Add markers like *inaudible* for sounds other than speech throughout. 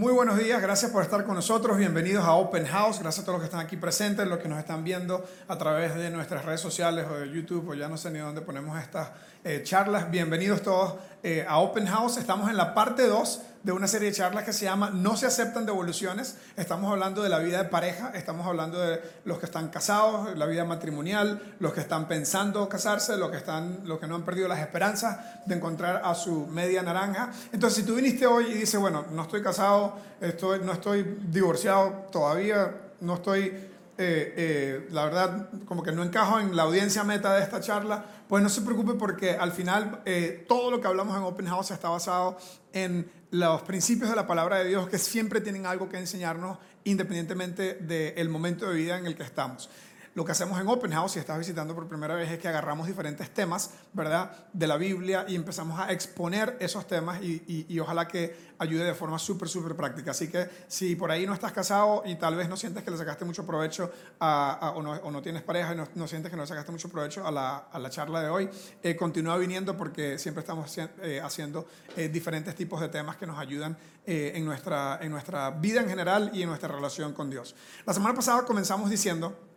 Muy buenos días, gracias por estar con nosotros, bienvenidos a Open House, gracias a todos los que están aquí presentes, los que nos están viendo a través de nuestras redes sociales o de YouTube o ya no sé ni dónde ponemos estas eh, charlas, bienvenidos todos eh, a Open House, estamos en la parte 2 de una serie de charlas que se llama No se aceptan devoluciones, estamos hablando de la vida de pareja, estamos hablando de los que están casados, la vida matrimonial, los que están pensando casarse, los que, están, los que no han perdido las esperanzas de encontrar a su media naranja. Entonces, si tú viniste hoy y dices, bueno, no estoy casado, estoy, no estoy divorciado todavía, no estoy, eh, eh, la verdad, como que no encajo en la audiencia meta de esta charla, pues no se preocupe porque al final eh, todo lo que hablamos en Open House está basado en los principios de la palabra de Dios que siempre tienen algo que enseñarnos independientemente del momento de vida en el que estamos. Lo que hacemos en Open House, si estás visitando por primera vez, es que agarramos diferentes temas, ¿verdad?, de la Biblia y empezamos a exponer esos temas y, ojalá que ayude de forma súper, súper práctica. Así que si por ahí no estás casado y tal vez no sientes que le sacaste mucho provecho o, no, tienes pareja y no, sientes que no le sacaste mucho provecho a la, charla de hoy, eh, continúa viniendo porque siempre estamos eh, haciendo eh, diferentes tipos de temas que nos ayudan en, nuestra, en nuestra vida en general y en nuestra relación con Dios. La semana pasada comenzamos diciendo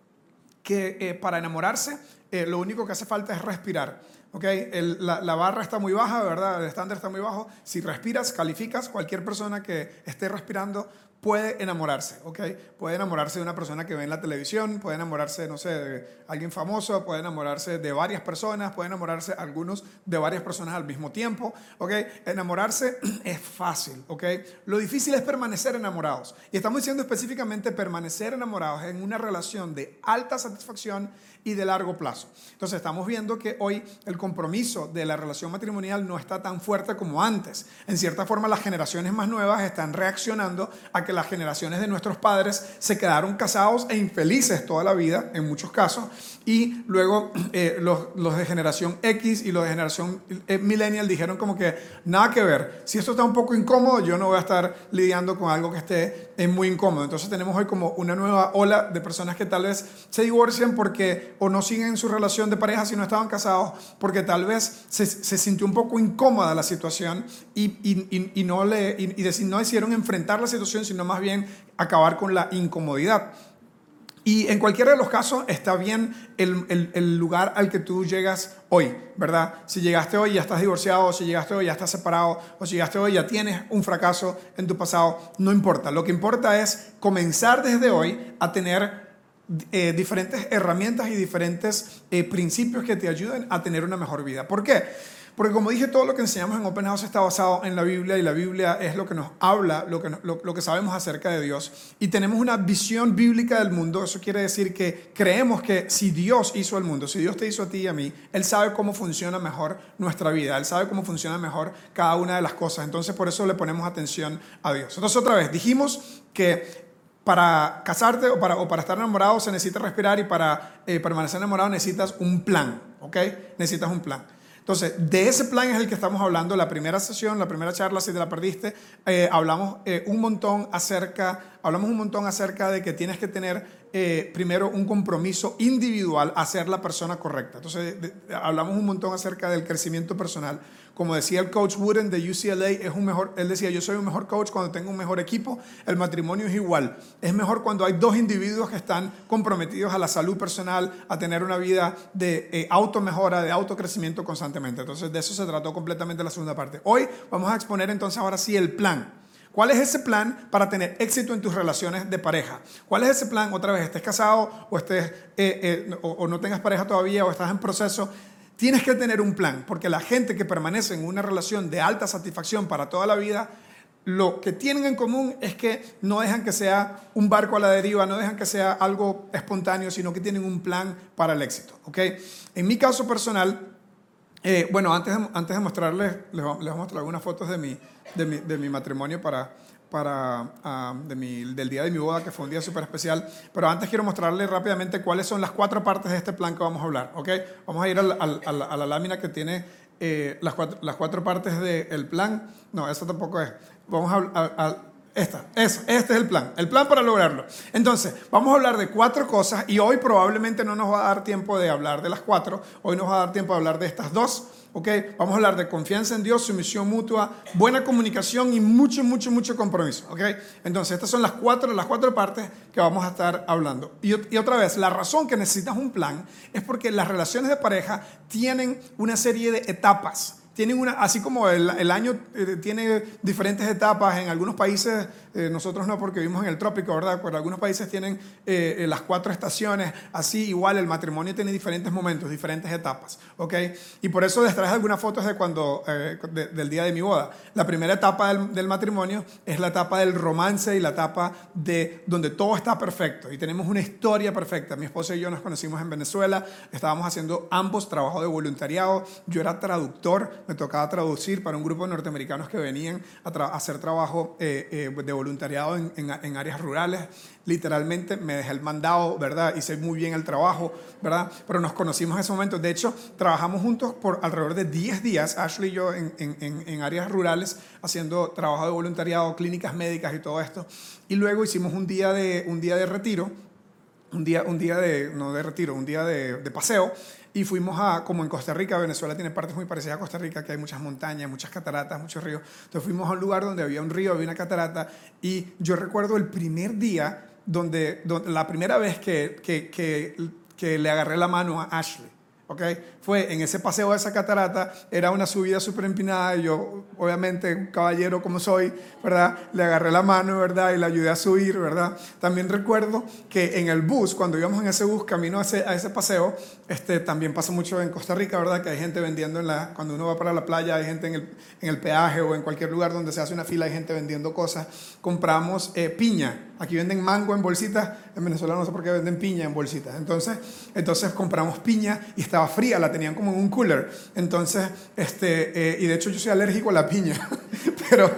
que eh, para enamorarse eh, lo único que hace falta es respirar. ¿okay? la, barra está muy baja, ¿verdad? El estándar está muy bajo. Si respiras, calificas. Cualquier persona que esté respirando puede enamorarse, ¿ok? Puede enamorarse de una persona que ve en la televisión, puede enamorarse, no sé, de alguien famoso, puede enamorarse de varias personas, puede enamorarse algunos de varias personas al mismo tiempo, ¿ok? Enamorarse *clears throat* es fácil, ¿ok? Lo difícil es permanecer enamorados. Y estamos diciendo específicamente permanecer enamorados en una relación de alta satisfacción y de largo plazo. Entonces estamos viendo que hoy el compromiso de la relación matrimonial no está tan fuerte como antes. En cierta forma las generaciones más nuevas están reaccionando a que las generaciones de nuestros padres se quedaron casados e infelices toda la vida, en muchos casos, y luego eh, los, los, de generación X y los de generación eh, millennial dijeron como que nada que ver, si esto está un poco incómodo, yo no voy a estar lidiando con algo que esté es muy incómodo. Entonces tenemos hoy como una nueva ola de personas que tal vez se divorcian porque o no siguen su relación de pareja si no estaban casados, porque tal vez se, sintió un poco incómoda la situación y, y, y no, le, y, no decidieron enfrentar la situación, sino más bien acabar con la incomodidad. Y en cualquiera de los casos está bien el, el, lugar al que tú llegas hoy, ¿verdad? Si llegaste hoy ya estás divorciado, o si llegaste hoy ya estás separado, o si llegaste hoy ya tienes un fracaso en tu pasado, no importa. Lo que importa es comenzar desde hoy a tener eh, diferentes herramientas y diferentes eh, principios que te ayuden a tener una mejor vida. ¿Por qué? Porque como dije, todo lo que enseñamos en Open House está basado en la Biblia y la Biblia es lo que nos habla, lo que, lo, que sabemos acerca de Dios. Y tenemos una visión bíblica del mundo. Eso quiere decir que creemos que si Dios hizo el mundo, si Dios te hizo a ti y a mí, Él sabe cómo funciona mejor nuestra vida. Él sabe cómo funciona mejor cada una de las cosas. Entonces por eso le ponemos atención a Dios. Entonces otra vez, dijimos que para casarte o para, o para estar enamorado se necesita respirar y para eh, permanecer enamorado necesitas un plan, ¿ok? Necesitas un plan. Entonces, de ese plan es el que estamos hablando. La primera sesión, la primera charla, si te la perdiste, eh, hablamos eh, un montón acerca, hablamos un montón acerca de que tienes que tener eh, primero un compromiso individual a ser la persona correcta. Entonces, hablamos un montón acerca del crecimiento personal. Como decía el coach Wooden de UCLA, es un mejor, él decía, yo soy un mejor coach cuando tengo un mejor equipo, el matrimonio es igual. Es mejor cuando hay dos individuos que están comprometidos a la salud personal, a tener una vida de eh, auto-mejora, de autocrecimiento constantemente. Entonces, de eso se trató completamente la segunda parte. Hoy vamos a exponer entonces ahora sí el plan. ¿Cuál es ese plan para tener éxito en tus relaciones de pareja? ¿Cuál es ese plan? Otra vez, estés casado o, estés, eh, eh, o no tengas pareja todavía o estás en proceso Tienes que tener un plan, porque la gente que permanece en una relación de alta satisfacción para toda la vida, lo que tienen en común es que no dejan que sea un barco a la deriva, no dejan que sea algo espontáneo, sino que tienen un plan para el éxito. ¿okay? En mi caso personal, eh, bueno, antes de, antes de mostrarles, les, voy a mostrar algunas fotos de mi, de mi, de mi matrimonio para, para, ah, del día de mi boda, que fue un día súper especial. Pero antes quiero mostrarles rápidamente cuáles son las cuatro partes de este plan que vamos a hablar. ¿okay? Vamos a ir a la, lámina que tiene eh, las, cuatro, las cuatro partes del plan. No, eso tampoco es. Vamos a, esta, eso, este es el plan, el plan para lograrlo. Entonces, vamos a hablar de cuatro cosas y hoy probablemente no nos va a dar tiempo de hablar de las cuatro, hoy nos va a dar tiempo de hablar de estas dos ¿ok? Vamos a hablar de confianza en Dios, sumisión mutua, buena comunicación y mucho, mucho, mucho compromiso, ¿ok? Entonces, estas son las cuatro, las cuatro partes que vamos a estar hablando. Y, otra vez, la razón que necesitas un plan es porque las relaciones de pareja tienen una serie de etapas tienen una, así como el, año eh, tiene diferentes etapas, en algunos países, eh, nosotros no porque vivimos en el trópico, ¿verdad? Pero algunos países tienen eh, las cuatro estaciones, así igual el matrimonio tiene diferentes momentos, diferentes etapas, ¿ok? Y por eso les traje algunas fotos de cuando, del día de mi boda. La primera etapa del, del, matrimonio es la etapa del romance y la etapa de donde todo está perfecto y tenemos una historia perfecta. Mi esposa y yo nos conocimos en Venezuela, estábamos haciendo ambos trabajo de voluntariado, yo era traductor, me tocaba traducir para un grupo de norteamericanos que venían a, hacer trabajo eh, eh, de voluntariado en, áreas rurales. Literalmente me dejé el mandado, ¿verdad? Hice muy bien el trabajo, ¿verdad? Pero nos conocimos en ese momento. De hecho, trabajamos juntos por alrededor de 10 días, Ashley y yo, en, áreas rurales, haciendo trabajo de voluntariado, clínicas médicas y todo esto. Y luego hicimos un día de, un día de retiro, un día, un día de, no de retiro, un día de paseo y fuimos a, como en Costa Rica, Venezuela tiene partes muy parecidas a Costa Rica, que hay muchas montañas, muchas cataratas, muchos ríos. Entonces fuimos a un lugar donde había un río, había una catarata, y yo recuerdo el primer día, donde, donde la primera vez que, que, que, que le agarré la mano a Ashley. ¿okay? Fue en ese paseo de esa catarata, era una subida súper empinada y yo, obviamente, un caballero como soy, ¿verdad? Le agarré la mano, ¿verdad? Y le ayudé a subir, ¿verdad? También recuerdo que en el bus, cuando íbamos en ese bus camino a ese, a ese paseo, este, también pasa mucho en Costa Rica, ¿verdad? Que hay gente vendiendo en la, cuando uno va para la playa, hay gente en el, en el peaje o en cualquier lugar donde se hace una fila, hay gente vendiendo cosas. Compramos eh, piña. Aquí venden mango en bolsitas, en Venezuela no sé por qué venden piña en bolsitas. Entonces, entonces compramos piña y estaba fría, la tenían como en un cooler. Entonces, este, eh, y de hecho yo soy alérgico a la piña, *laughs* pero,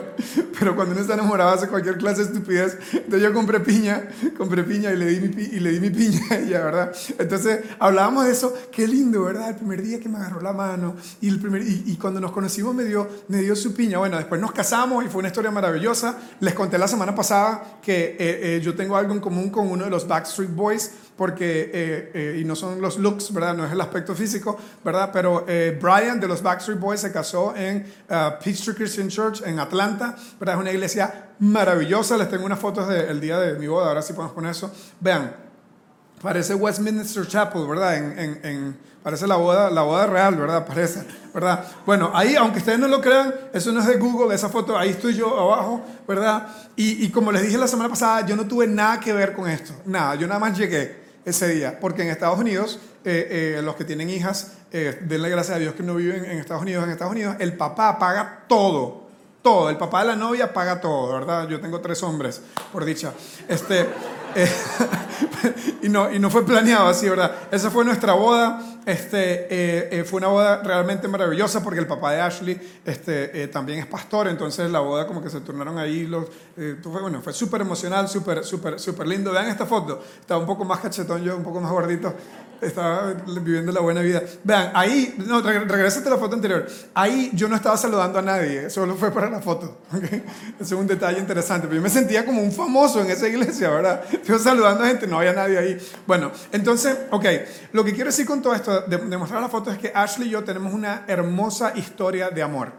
pero cuando uno está enamorado hace cualquier clase de estupidez. Entonces yo compré piña, compré piña y le di mi, y le di mi piña *laughs* a ella, ¿verdad? Entonces hablábamos de eso, qué lindo, ¿verdad? El primer día que me agarró la mano y, el primer, y, cuando nos conocimos me dio, me dio su piña. Bueno, después nos casamos y fue una historia maravillosa. Les conté la semana pasada que eh, eh, yo tengo algo en común con uno de los Backstreet Boys porque, eh, eh, y no son los looks, ¿verdad? No es el aspecto físico, ¿verdad? Pero eh, Brian de los Backstreet Boys se casó en uh, Peachtree Christian Church en Atlanta, ¿verdad? Es una iglesia maravillosa. Les tengo unas fotos del día de mi boda, ahora sí podemos poner eso. Vean, parece Westminster Chapel, ¿verdad? En, en, en, parece la boda, la boda real, ¿verdad? Parece, ¿verdad? Bueno, ahí, aunque ustedes no lo crean, eso no es de Google, esa foto, ahí estoy yo abajo, ¿verdad? Y, y como les dije la semana pasada, yo no tuve nada que ver con esto, nada, yo nada más llegué ese día. Porque en Estados Unidos, eh, eh, los que tienen hijas, eh, denle gracias a Dios que no viven en Estados Unidos. En Estados Unidos, el papá paga todo. Todo. El papá de la novia paga todo, ¿verdad? Yo tengo tres hombres, por dicha. Este. *laughs* Eh, *laughs* y, no, y no fue planeado así, ¿verdad? Esa fue nuestra boda. Este, eh, eh, fue una boda realmente maravillosa porque el papá de Ashley este, también es pastor, entonces la boda como que se turnaron ahí. Los, fue, bueno, fue súper emocional, súper, súper, súper lindo. Vean esta foto. Estaba un poco más cachetón yo, un poco más gordito estaba viviendo la buena vida. Vean, ahí, no, regresate a la foto anterior. Ahí yo no estaba saludando a nadie, solo fue para la foto. *laughs* ¿okay? Es un detalle interesante. Pero yo me sentía como un famoso en esa iglesia, ¿verdad? Yo saludando a gente, no había nadie ahí. Bueno, entonces, ok, lo que quiero decir con todo esto, de, de mostrar la foto, es que Ashley y yo tenemos una hermosa historia de amor.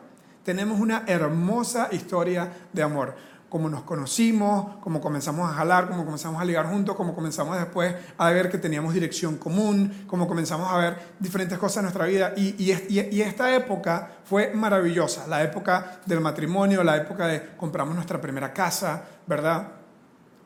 Tenemos una hermosa historia de amor cómo nos conocimos, cómo comenzamos a jalar, cómo comenzamos a ligar juntos, cómo comenzamos después a ver que teníamos dirección común, cómo comenzamos a ver diferentes cosas en nuestra vida. Y, y, esta época fue maravillosa, la época del matrimonio, la época de compramos nuestra primera casa, ¿verdad?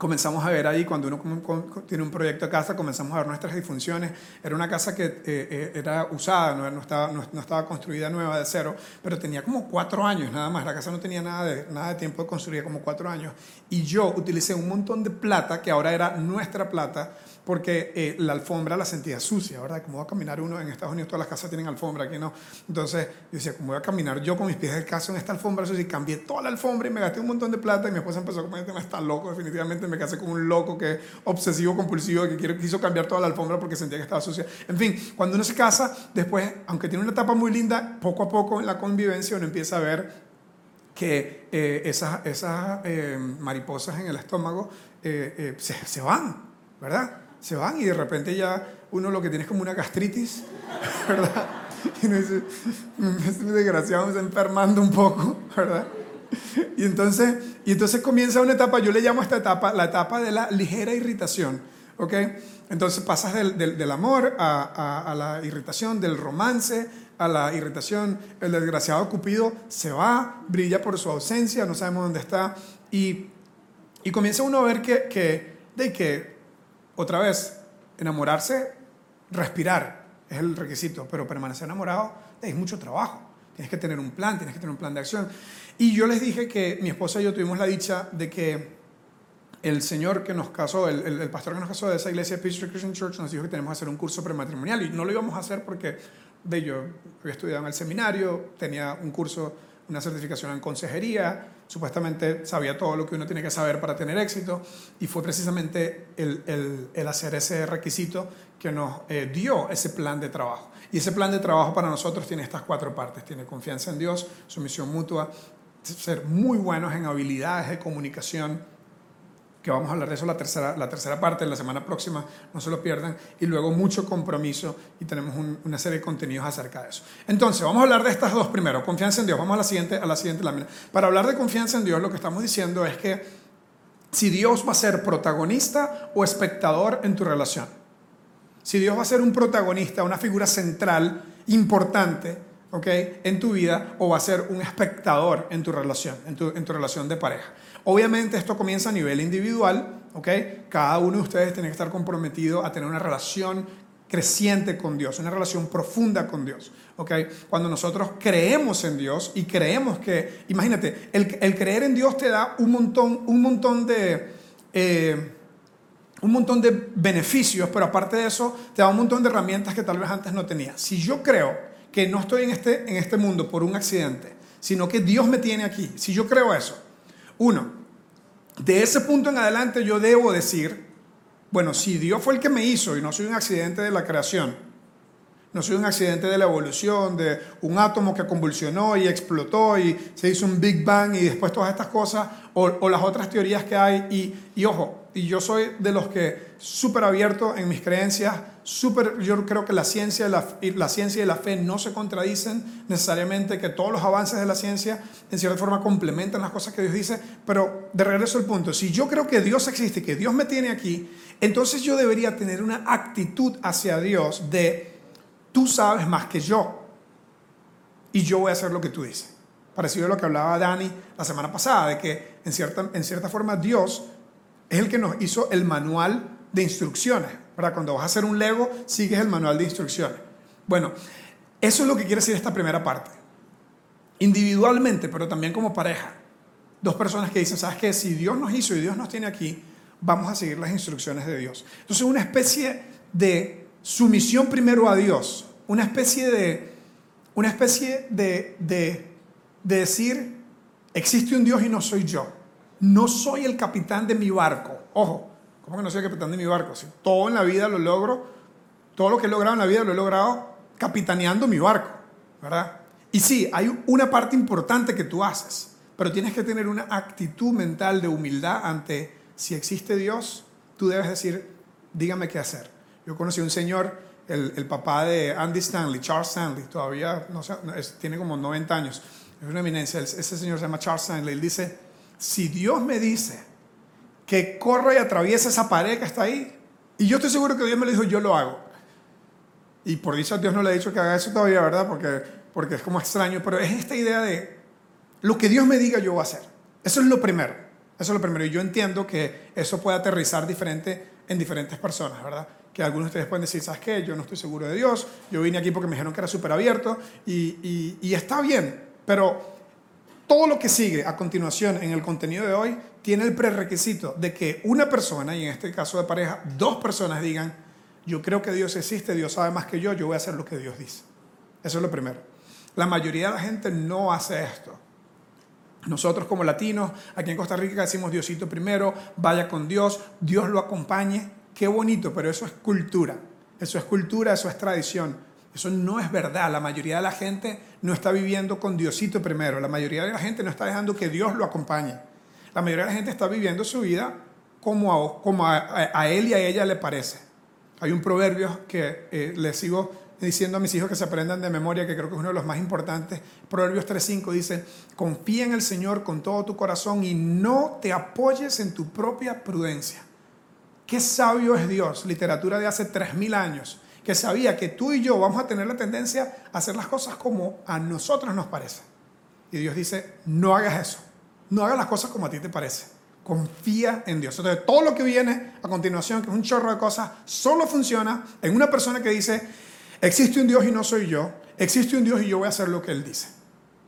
Comenzamos a ver ahí, cuando uno tiene un proyecto de casa, comenzamos a ver nuestras disfunciones. Era una casa que eh, eh, era usada, no, estaba, no, estaba construida nueva de cero, pero tenía como cuatro años nada más. La casa no tenía nada de, nada de tiempo de construir, como cuatro años. Y yo utilicé un montón de plata, que ahora era nuestra plata, porque eh, la alfombra la sentía sucia, ¿verdad? Como va a caminar uno en Estados Unidos, todas las casas tienen alfombra, aquí no. Entonces yo decía, ¿cómo voy a caminar yo con mis pies caso en esta alfombra? Y cambié toda la alfombra y me gasté un montón de plata y mi esposa empezó a comer, este está loco, definitivamente me casé con un loco que es obsesivo, compulsivo, que quiso cambiar toda la alfombra porque sentía que estaba sucia. En fin, cuando uno se casa, después, aunque tiene una etapa muy linda, poco a poco en la convivencia uno empieza a ver que eh, esas, eh, mariposas en el estómago se, se van, ¿verdad? Se van y de repente ya uno lo que tiene es como una gastritis, *laughs* ¿verdad? Y uno dice, este desgraciado me está enfermando un poco, *laughs* ¿verdad? Y entonces, y entonces comienza una etapa, yo le llamo a esta etapa la etapa de la ligera irritación, ¿ok? Entonces pasas del, del, del amor a, a, a, la irritación, del romance a la irritación. El desgraciado Cupido se va, brilla por su ausencia, no sabemos dónde está. Y, y comienza uno a ver que, que, de que, otra vez, enamorarse, respirar es el requisito, pero permanecer enamorado es mucho trabajo. Tienes que tener un plan, tienes que tener un plan de acción. Y yo les dije que mi esposa y yo tuvimos la dicha de que el señor que nos casó, el, el, el, pastor que nos casó de esa iglesia, Peace Christian Church, nos dijo que tenemos que hacer un curso prematrimonial y no lo íbamos a hacer porque de yo había estudiado en el seminario, tenía un curso, una certificación en consejería, supuestamente sabía todo lo que uno tiene que saber para tener éxito y fue precisamente el, el, hacer ese requisito que nos eh, dio ese plan de trabajo. Y ese plan de trabajo para nosotros tiene estas cuatro partes. Tiene confianza en Dios, sumisión mutua, ser muy buenos en habilidades de comunicación, que vamos a hablar de eso la tercera, la tercera parte, la semana próxima, no se lo pierdan, y luego mucho compromiso y tenemos un, una serie de contenidos acerca de eso. Entonces, vamos a hablar de estas dos primero, confianza en Dios, vamos a la siguiente, a la siguiente lámina. Para hablar de confianza en Dios, lo que estamos diciendo es que si Dios va a ser protagonista o espectador en tu relación, si Dios va a ser un protagonista, una figura central, importante, ¿ok? En tu vida, o va a ser un espectador en tu relación, en tu, en tu relación de pareja. Obviamente esto comienza a nivel individual, ¿ok? Cada uno de ustedes tiene que estar comprometido a tener una relación creciente con Dios, una relación profunda con Dios, ¿ok? Cuando nosotros creemos en Dios y creemos que, imagínate, el, el creer en Dios te da un montón, un montón de... Eh, un montón de beneficios, pero aparte de eso, te da un montón de herramientas que tal vez antes no tenía. Si yo creo que no estoy en este, en este mundo por un accidente, sino que Dios me tiene aquí, si yo creo eso, uno, de ese punto en adelante yo debo decir, bueno, si Dios fue el que me hizo y no soy un accidente de la creación, no soy un accidente de la evolución, de un átomo que convulsionó y explotó y se hizo un Big Bang y después todas estas cosas, o, o las otras teorías que hay. Y, ojo, y yo soy de los que súper abierto en mis creencias, súper, yo creo que la ciencia, la, la ciencia y la fe no se contradicen necesariamente, que todos los avances de la ciencia en cierta forma complementan las cosas que Dios dice, pero de regreso al punto, si yo creo que Dios existe, que Dios me tiene aquí, entonces yo debería tener una actitud hacia Dios de tú sabes más que yo y yo voy a hacer lo que tú dices. Parecido a lo que hablaba Dani la semana pasada, de que en cierta, en cierta forma Dios es el que nos hizo el manual de instrucciones. ¿verdad? Cuando vas a hacer un Lego, sigues el manual de instrucciones. Bueno, eso es lo que quiere decir esta primera parte. Individualmente, pero también como pareja. Dos personas que dicen, ¿sabes qué? Si Dios nos hizo y Dios nos tiene aquí, vamos a seguir las instrucciones de Dios. Entonces, una especie de sumisión primero a Dios, una especie de, una especie de, de, de decir, existe un Dios y no soy yo. No soy el capitán de mi barco. Ojo, ¿cómo que no soy el capitán de mi barco? Si todo en la vida lo logro, todo lo que he logrado en la vida lo he logrado capitaneando mi barco, ¿verdad? Y sí, hay una parte importante que tú haces, pero tienes que tener una actitud mental de humildad ante si existe Dios, tú debes decir, dígame qué hacer. Yo conocí a un señor, el, papá de Andy Stanley, Charles Stanley, todavía no sé, tiene como 90 años, es una eminencia, ese señor se llama Charles Stanley, él dice, si Dios me dice que corra y atraviesa esa pared que está ahí, y yo estoy seguro que Dios me lo dijo, yo lo hago. Y por dicho Dios no le ha dicho que haga eso todavía, ¿verdad? Porque, porque es como extraño, pero es esta idea de lo que Dios me diga yo voy a hacer. Eso es lo primero. Eso es lo primero. Y yo entiendo que eso puede aterrizar diferente en diferentes personas, ¿verdad? Que algunos de ustedes pueden decir, ¿sabes qué? Yo no estoy seguro de Dios. Yo vine aquí porque me dijeron que era súper abierto. Y, y, está bien. Pero todo lo que sigue a continuación en el contenido de hoy tiene el prerequisito de que una persona, y en este caso de pareja, dos personas digan, yo creo que Dios existe, Dios sabe más que yo, yo voy a hacer lo que Dios dice. Eso es lo primero. La mayoría de la gente no hace esto. Nosotros como latinos, aquí en Costa Rica decimos Diosito primero, vaya con Dios, Dios lo acompañe. Qué bonito, pero eso es cultura. Eso es cultura, eso es tradición. Eso no es verdad. La mayoría de la gente no está viviendo con Diosito primero. La mayoría de la gente no está dejando que Dios lo acompañe. La mayoría de la gente está viviendo su vida como a, como a, a él y a ella le parece. Hay un proverbio que eh, le sigo diciendo a mis hijos que se aprendan de memoria, que creo que es uno de los más importantes. Proverbios 3.5 dice, confía en el Señor con todo tu corazón y no te apoyes en tu propia prudencia. Qué sabio es Dios, literatura de hace 3.000 años, que sabía que tú y yo vamos a tener la tendencia a hacer las cosas como a nosotros nos parece. Y Dios dice, no hagas eso, no hagas las cosas como a ti te parece confía en Dios. Entonces, todo lo que viene a continuación, que es un chorro de cosas, solo funciona en una persona que dice, existe un Dios y no soy yo, existe un Dios y yo voy a hacer lo que Él dice.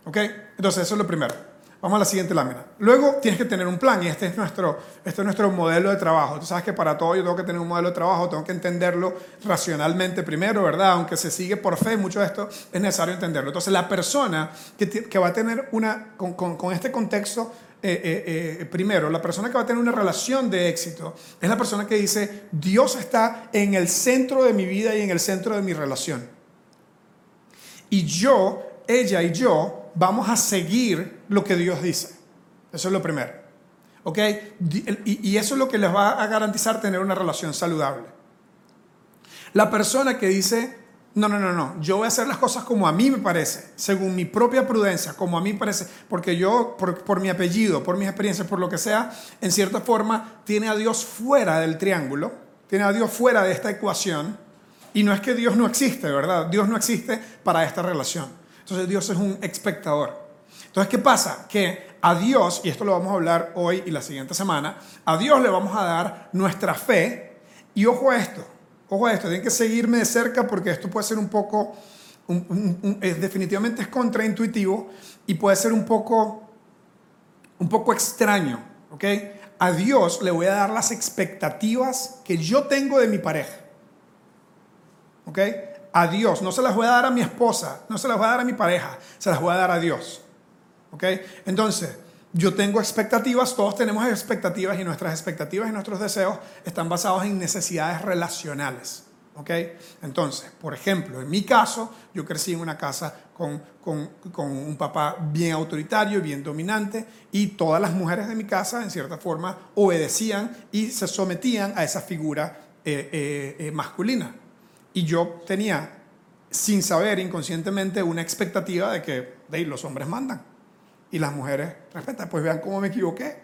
¿Ok? Entonces, eso es lo primero. Vamos a la siguiente lámina. Luego tienes que tener un plan y este es nuestro, este es nuestro modelo de trabajo. Tú sabes que para todo yo tengo que tener un modelo de trabajo, tengo que entenderlo racionalmente primero, ¿verdad? Aunque se sigue por fe, mucho de esto es necesario entenderlo. Entonces la persona que, va a tener una, con este contexto eh, eh, eh, primero, la persona que va a tener una relación de éxito es la persona que dice, Dios está en el centro de mi vida y en el centro de mi relación. Y yo, ella y yo, vamos a seguir lo que Dios dice. Eso es lo primero. ¿Ok? Y, eso es lo que les va a garantizar tener una relación saludable. La persona que dice, no, no, no, no. Yo voy a hacer las cosas como a mí me parece, según mi propia prudencia, como a mí me parece, porque yo, por, mi apellido, por mis experiencias, por lo que sea, en cierta forma, tiene a Dios fuera del triángulo, tiene a Dios fuera de esta ecuación. Y no es que Dios no existe, ¿verdad? Dios no existe para esta relación. Entonces Dios es un espectador. Entonces, ¿qué pasa? Que a Dios, y esto lo vamos a hablar hoy y la siguiente semana, a Dios le vamos a dar nuestra fe. Y ojo a esto, Ojo a esto, tienen que seguirme de cerca porque esto puede ser un poco, es, definitivamente es contraintuitivo y puede ser un poco, un poco extraño, ¿ok? A Dios le voy a dar las expectativas que yo tengo de mi pareja, ¿ok? A Dios, no se las voy a dar a mi esposa, no se las voy a dar a mi pareja, se las voy a dar a Dios, ¿ok? Entonces, yo tengo expectativas, todos tenemos expectativas y nuestras expectativas y nuestros deseos están basados en necesidades relacionales. ¿ok? Entonces, por ejemplo, en mi caso, yo crecí en una casa con, con, con, un papá bien autoritario, bien dominante, y todas las mujeres de mi casa, en cierta forma, obedecían y se sometían a esa figura eh, eh, eh, masculina. Y yo tenía, sin saber, inconscientemente, una expectativa de que de, los hombres mandan y las mujeres respetan. Pues vean cómo me equivoqué.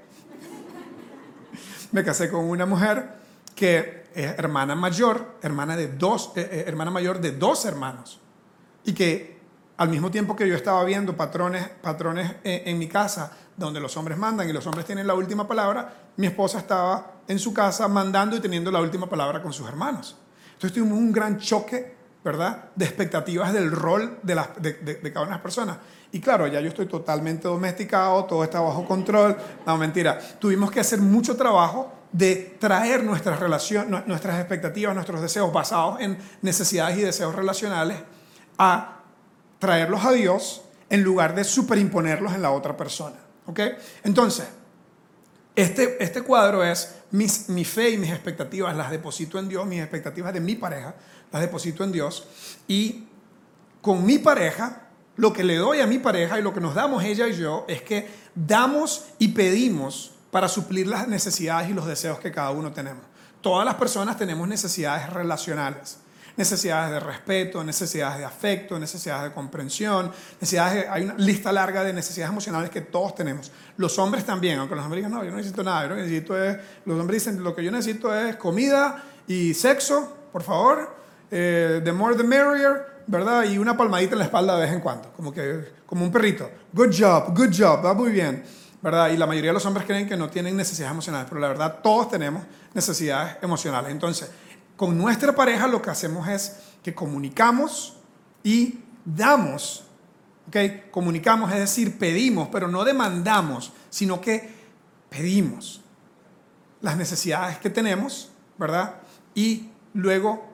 *laughs* me casé con una mujer que es hermana mayor, hermana, de dos, eh, eh, hermana mayor de dos hermanos. Y que al mismo tiempo que yo estaba viendo patrones, patrones eh, en mi casa donde los hombres mandan y los hombres tienen la última palabra, mi esposa estaba en su casa mandando y teniendo la última palabra con sus hermanos. Entonces tuvimos un gran choque, ¿verdad?, de expectativas del rol de, de cada una de las personas. Y claro, ya yo estoy totalmente domesticado, todo está bajo control. No, mentira. Tuvimos que hacer mucho trabajo de traer nuestras relaciones, nuestras expectativas, nuestros deseos basados en necesidades y deseos relacionales a traerlos a Dios en lugar de superimponerlos en la otra persona. ¿Ok? Entonces, este, este cuadro es mi fe y mis expectativas, las deposito en Dios, mis expectativas de mi pareja, las deposito en Dios. Y con mi pareja lo que le doy a mi pareja y lo que nos damos ella y yo es que damos y pedimos para suplir las necesidades y los deseos que cada uno tenemos. Todas las personas tenemos necesidades relacionales, necesidades de respeto, necesidades de afecto, necesidades de comprensión, necesidades hay una lista larga de necesidades emocionales que todos tenemos. Los hombres también, aunque los hombres digan, no, yo no necesito nada, yo necesito es, los hombres dicen, lo que yo necesito es comida y sexo, por favor, eh, the more the merrier, ¿verdad? Y una palmadita en la espalda de vez en cuando, como que como un perrito. Good job, good job, va muy bien, ¿verdad? Y la mayoría de los hombres creen que no tienen necesidades emocionales, pero la verdad todos tenemos necesidades emocionales. Entonces, con nuestra pareja lo que hacemos es que comunicamos y damos, ¿ok? Comunicamos, es decir, pedimos, pero no demandamos, sino que pedimos las necesidades que tenemos, ¿verdad? Y luego,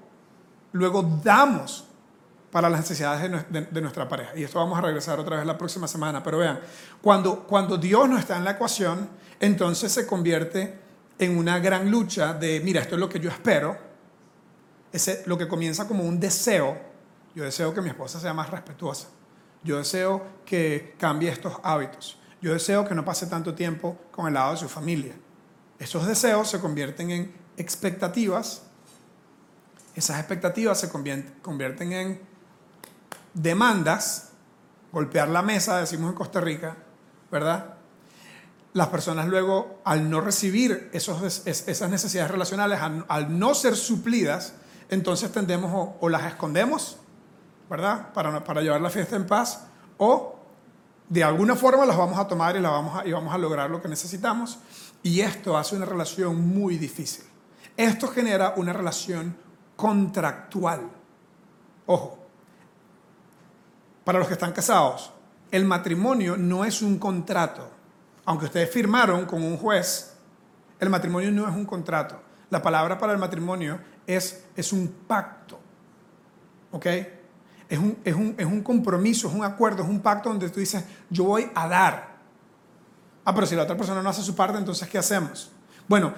luego damos para las necesidades de, nuestra pareja. Y esto vamos a regresar otra vez la próxima semana. Pero vean, cuando, cuando Dios no está en la ecuación, entonces se convierte en una gran lucha de, mira, esto es lo que yo espero. Ese, lo que comienza como un deseo. Yo deseo que mi esposa sea más respetuosa. Yo deseo que cambie estos hábitos. Yo deseo que no pase tanto tiempo con el lado de su familia. Esos deseos se convierten en expectativas. Esas expectativas se convierten en demandas, golpear la mesa, decimos en Costa Rica, ¿verdad? Las personas luego, al no recibir esas necesidades relacionales, al, no ser suplidas, entonces tendemos o, las escondemos, ¿verdad? Para, para llevar la fiesta en paz, o de alguna forma las vamos a tomar y, la vamos a, y vamos a lograr lo que necesitamos. Y esto hace una relación muy difícil. Esto genera una relación contractual. Ojo, para los que están casados, el matrimonio no es un contrato. Aunque ustedes firmaron con un juez, el matrimonio no es un contrato. La palabra para el matrimonio es, es un pacto. ¿Ok? Es un, es, un, es un compromiso, es un acuerdo, es un pacto donde tú dices, yo voy a dar. Ah, pero si la otra persona no hace su parte, entonces ¿qué hacemos? Bueno,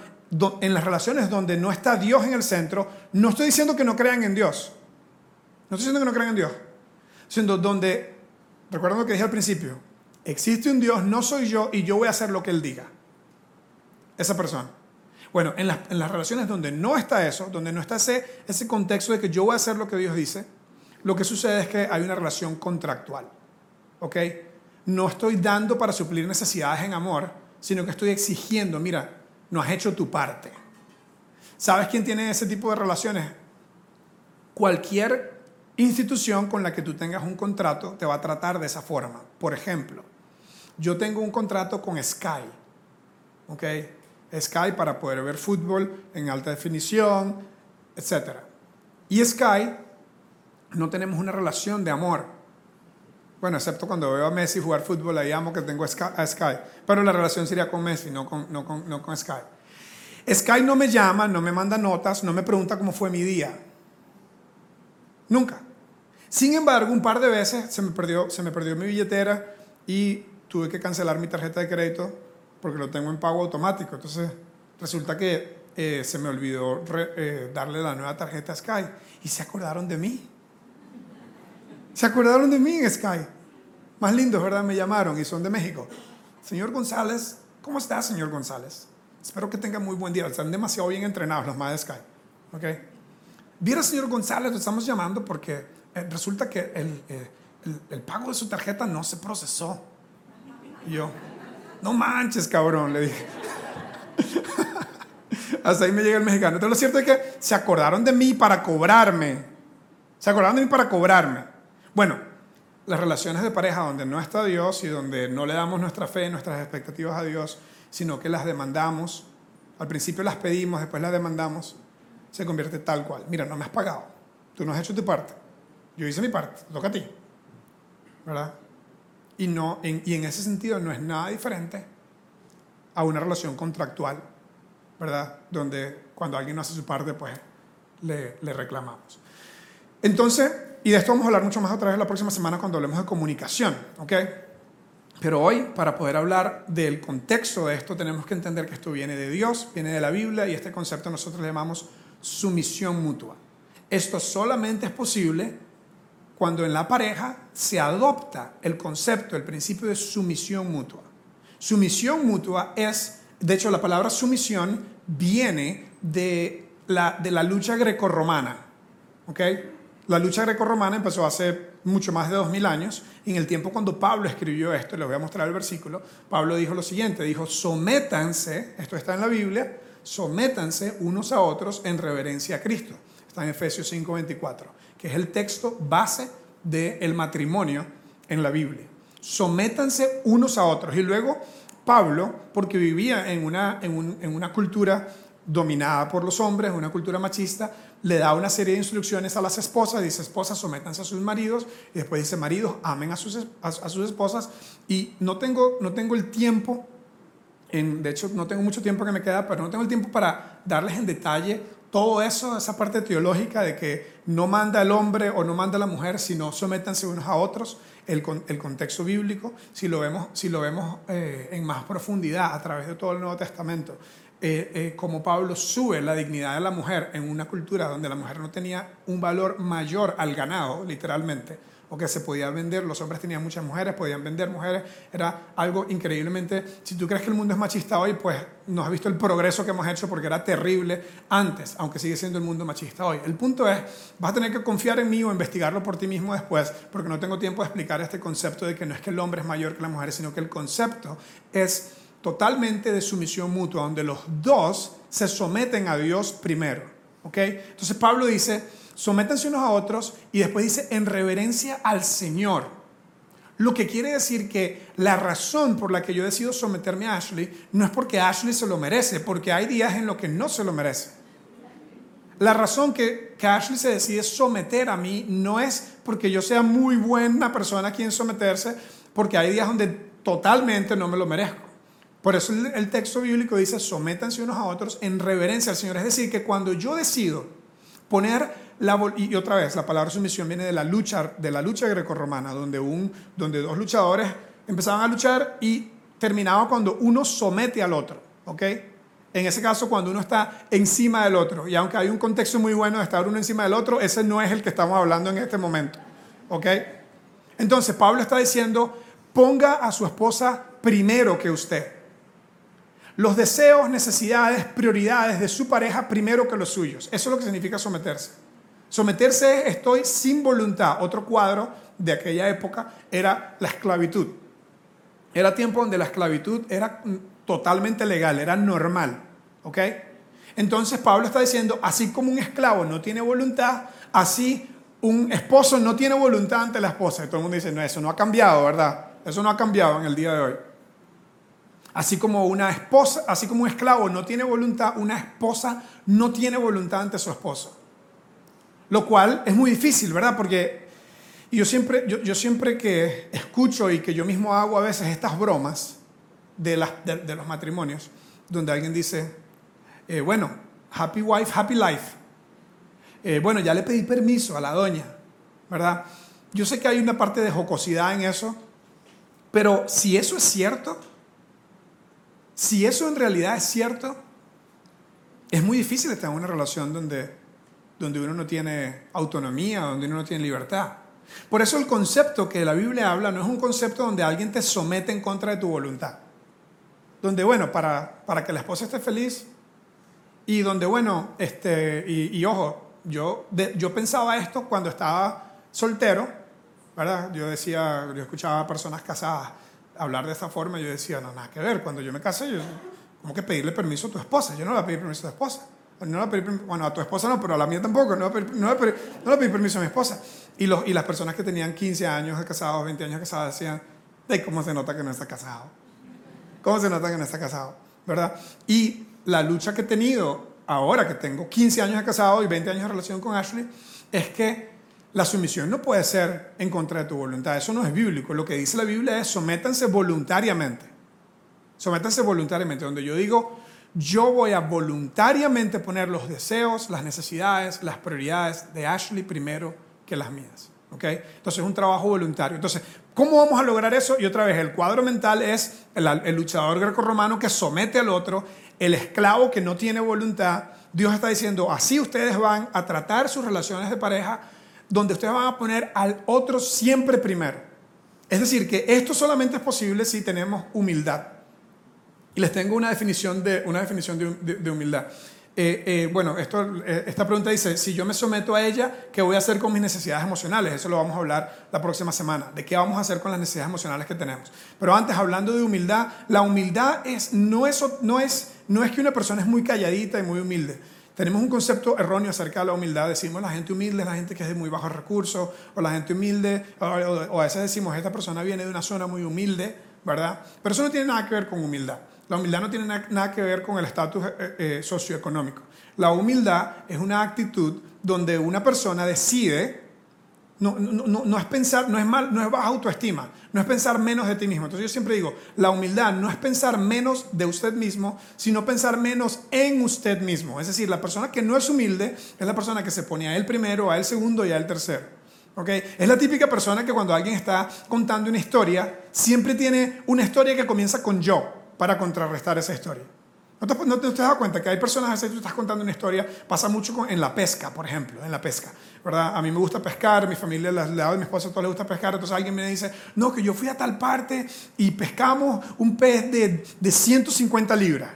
en las relaciones donde no está Dios en el centro, no estoy diciendo que no crean en Dios. No estoy diciendo que no crean en Dios. Siendo donde, recuerden lo que dije al principio, existe un Dios, no soy yo y yo voy a hacer lo que Él diga. Esa persona. Bueno, en las, en las relaciones donde no está eso, donde no está ese, ese contexto de que yo voy a hacer lo que Dios dice, lo que sucede es que hay una relación contractual. ¿Ok? No estoy dando para suplir necesidades en amor, sino que estoy exigiendo, mira, no has hecho tu parte. ¿Sabes quién tiene ese tipo de relaciones? Cualquier institución con la que tú tengas un contrato te va a tratar de esa forma. Por ejemplo, yo tengo un contrato con Sky, ¿ok? Sky para poder ver fútbol en alta definición, etc. Y Sky no tenemos una relación de amor. Bueno, excepto cuando veo a Messi jugar fútbol, ahí amo que tengo a Sky. Pero la relación sería con Messi, no con, no con, no con Sky. Sky no me llama, no me manda notas, no me pregunta cómo fue mi día. Nunca. Sin embargo, un par de veces se me perdió, se me perdió mi billetera y tuve que cancelar mi tarjeta de crédito porque lo tengo en pago automático. Entonces, resulta que eh, se me olvidó eh, darle la nueva tarjeta a Sky y se acordaron de mí. Se acordaron de mí en Sky. Más lindos, ¿verdad? Me llamaron y son de México. Señor González, ¿cómo está, señor González? Espero que tenga muy buen día. Están demasiado bien entrenados los más de Sky. ¿Ok? Viera, señor González, lo estamos llamando porque eh, resulta que eh, el, el, pago de su tarjeta no se procesó. Y yo, no manches, cabrón, le dije. Hasta ahí me llega el mexicano. Entonces, lo cierto es que se acordaron de mí para cobrarme. Se acordaron de mí para cobrarme. Bueno, las relaciones de pareja donde no está Dios y donde no le damos nuestra fe, nuestras expectativas a Dios, sino que las demandamos, al principio las pedimos, después las demandamos, se convierte tal cual. Mira, no me has pagado, tú no has hecho tu parte, yo hice mi parte, toca a ti. ¿Verdad? Y, no, y en ese sentido no es nada diferente a una relación contractual, ¿verdad? Donde cuando alguien no hace su parte, pues le, le reclamamos. Entonces, y de esto vamos a hablar mucho más otra vez la próxima semana cuando hablemos de comunicación, ¿ok? Pero hoy, para poder hablar del contexto de esto, tenemos que entender que esto viene de Dios, viene de la Biblia y este concepto nosotros le llamamos sumisión mutua. Esto solamente es posible cuando en la pareja se adopta el concepto, el principio de sumisión mutua. Sumisión mutua es, de hecho la palabra sumisión viene de la, de la lucha grecorromana, ¿ok? La lucha grecorromana empezó hace mucho más de dos mil años. Y en el tiempo cuando Pablo escribió esto, les voy a mostrar el versículo, Pablo dijo lo siguiente, dijo, sométanse, esto está en la Biblia, sométanse unos a otros en reverencia a Cristo. Está en Efesios 5:24, que es el texto base del matrimonio en la Biblia. Sométanse unos a otros. Y luego Pablo, porque vivía en una, en, en una cultura dominada por los hombres, una cultura machista, le da una serie de instrucciones a las esposas, dice esposas sométanse a sus maridos, y después dice maridos amen a sus, a, sus esposas, y no tengo, no tengo el tiempo, en, de hecho no tengo mucho tiempo que me queda, pero no tengo el tiempo para darles en detalle todo eso, esa parte teológica de que no manda el hombre o no manda la mujer, sino sométanse unos a otros, el, el contexto bíblico, si lo vemos, si lo vemos eh, en más profundidad a través de todo el Nuevo Testamento, eh, eh, como Pablo sube la dignidad de la mujer en una cultura donde la mujer no tenía un valor mayor al ganado, literalmente, o que se podía vender, los hombres tenían muchas mujeres, podían vender mujeres, era algo increíblemente, si tú crees que el mundo es machista hoy, pues no has visto el progreso que hemos hecho porque era terrible antes, aunque sigue siendo el mundo machista hoy. El punto es, vas a tener que confiar en mí o investigarlo por ti mismo después, porque no tengo tiempo de explicar este concepto de que no es que el hombre es mayor que la mujer, sino que el concepto es totalmente de sumisión mutua, donde los dos se someten a Dios primero. ¿ok? Entonces Pablo dice, sométanse unos a otros y después dice en reverencia al Señor. Lo que quiere decir que la razón por la que yo decido someterme a Ashley no es porque Ashley se lo merece, porque hay días en los que no se lo merece. La razón que, que Ashley se decide someter a mí no es porque yo sea muy buena persona a quien someterse, porque hay días donde totalmente no me lo merezco. Por eso el, el texto bíblico dice, sométanse unos a otros en reverencia al Señor. Es decir, que cuando yo decido poner y otra vez, la palabra sumisión viene de la lucha, de la lucha grecorromana, donde, un, donde dos luchadores empezaban a luchar y terminaba cuando uno somete al otro, ¿ok? En ese caso, cuando uno está encima del otro. Y aunque hay un contexto muy bueno de estar uno encima del otro, ese no es el que estamos hablando en este momento, ¿ok? Entonces, Pablo está diciendo, ponga a su esposa primero que usted. Los deseos, necesidades, prioridades de su pareja primero que los suyos. Eso es lo que significa someterse. Someterse estoy sin voluntad. Otro cuadro de aquella época era la esclavitud. Era tiempo donde la esclavitud era totalmente legal, era normal. ¿Ok? Entonces Pablo está diciendo, así como un esclavo no tiene voluntad, así un esposo no tiene voluntad ante la esposa. Y todo el mundo dice, no, eso no ha cambiado, ¿verdad? Eso no ha cambiado en el día de hoy. Así como una esposa, así como un esclavo no tiene voluntad, una esposa no tiene voluntad ante su esposo. Lo cual es muy difícil, ¿verdad? Porque yo siempre, yo, siempre que escucho y que yo mismo hago a veces estas bromas de, los matrimonios, donde alguien dice, eh, bueno, happy wife, happy life. Eh, bueno, ya le pedí permiso a la doña, ¿verdad? Yo sé que hay una parte de jocosidad en eso, pero si eso es cierto, si eso en realidad es cierto, es muy difícil estar en una relación donde donde uno no tiene autonomía, donde uno no tiene libertad. Por eso el concepto que la Biblia habla no es un concepto donde alguien te somete en contra de tu voluntad. Donde, bueno, para, para que la esposa esté feliz y donde, bueno, este, y, ojo, yo, yo pensaba esto cuando estaba soltero, ¿verdad? Yo decía, yo escuchaba a personas casadas hablar de esta forma yo decía, no, nada que ver, cuando yo me casé, yo, ¿cómo que pedirle permiso a tu esposa? Yo no le pedir permiso a tu esposa. No le bueno, a tu esposa no, pero a la mía tampoco. No le, no pedí permiso a mi esposa. Y, los, y las personas que tenían 15 años de casados, 20 años de casados, decían, ¿cómo se nota que no está casado? ¿Cómo se nota que no está casado? ¿Verdad? Y la lucha que he tenido ahora que tengo 15 años de casado y 20 años de relación con Ashley es que la sumisión no puede ser en contra de tu voluntad. Eso no es bíblico. Lo que dice la Biblia es sométanse voluntariamente. Sométanse voluntariamente. Donde yo digo, yo voy a voluntariamente poner los deseos, las necesidades, las prioridades de Ashley primero que las mías. ¿ok? Entonces es un trabajo voluntario. Entonces, ¿cómo vamos a lograr eso? Y otra vez, el cuadro mental es el, el luchador grecorromano que somete al otro, el esclavo que no tiene voluntad. Dios está diciendo, así ustedes van a tratar sus relaciones de pareja, donde ustedes van a poner al otro siempre primero. Es decir, que esto solamente es posible si tenemos humildad. Y les tengo una definición de, una definición de, humildad. Eh, eh, bueno, esto, eh, esta pregunta dice, si yo me someto a ella, ¿qué voy a hacer con mis necesidades emocionales? Eso lo vamos a hablar la próxima semana, de qué vamos a hacer con las necesidades emocionales que tenemos. Pero antes, hablando de humildad, la humildad es, no, es, no, es, no es que una persona es muy calladita y muy humilde. Tenemos un concepto erróneo acerca de la humildad. Decimos la gente humilde es la gente que es de muy bajos recursos, o la gente humilde, o, o a veces decimos esta persona viene de una zona muy humilde, ¿verdad? Pero eso no tiene nada que ver con humildad. La humildad no tiene nada que ver con el estatus eh, eh, socioeconómico. La humildad es una actitud donde una persona decide, no, no, es pensar, no es, mal, no es baja autoestima, no es pensar menos de ti mismo. Entonces yo siempre digo, la humildad no es pensar menos de usted mismo, sino pensar menos en usted mismo. Es decir, la persona que no es humilde es la persona que se pone a él primero, a él segundo y a él tercero. ¿Okay? Es la típica persona que cuando alguien está contando una historia, siempre tiene una historia que comienza con yo para contrarrestar esa historia. ¿No te, no te has dado cuenta que hay personas, a veces tú estás contando una historia, pasa mucho en la pesca, por ejemplo, en la pesca, ¿verdad? A mí me gusta pescar, mi familia, al lado de mi esposa, a todos les gusta pescar, entonces alguien me dice, no, que yo fui a tal parte y pescamos un pez de, de 150 libras.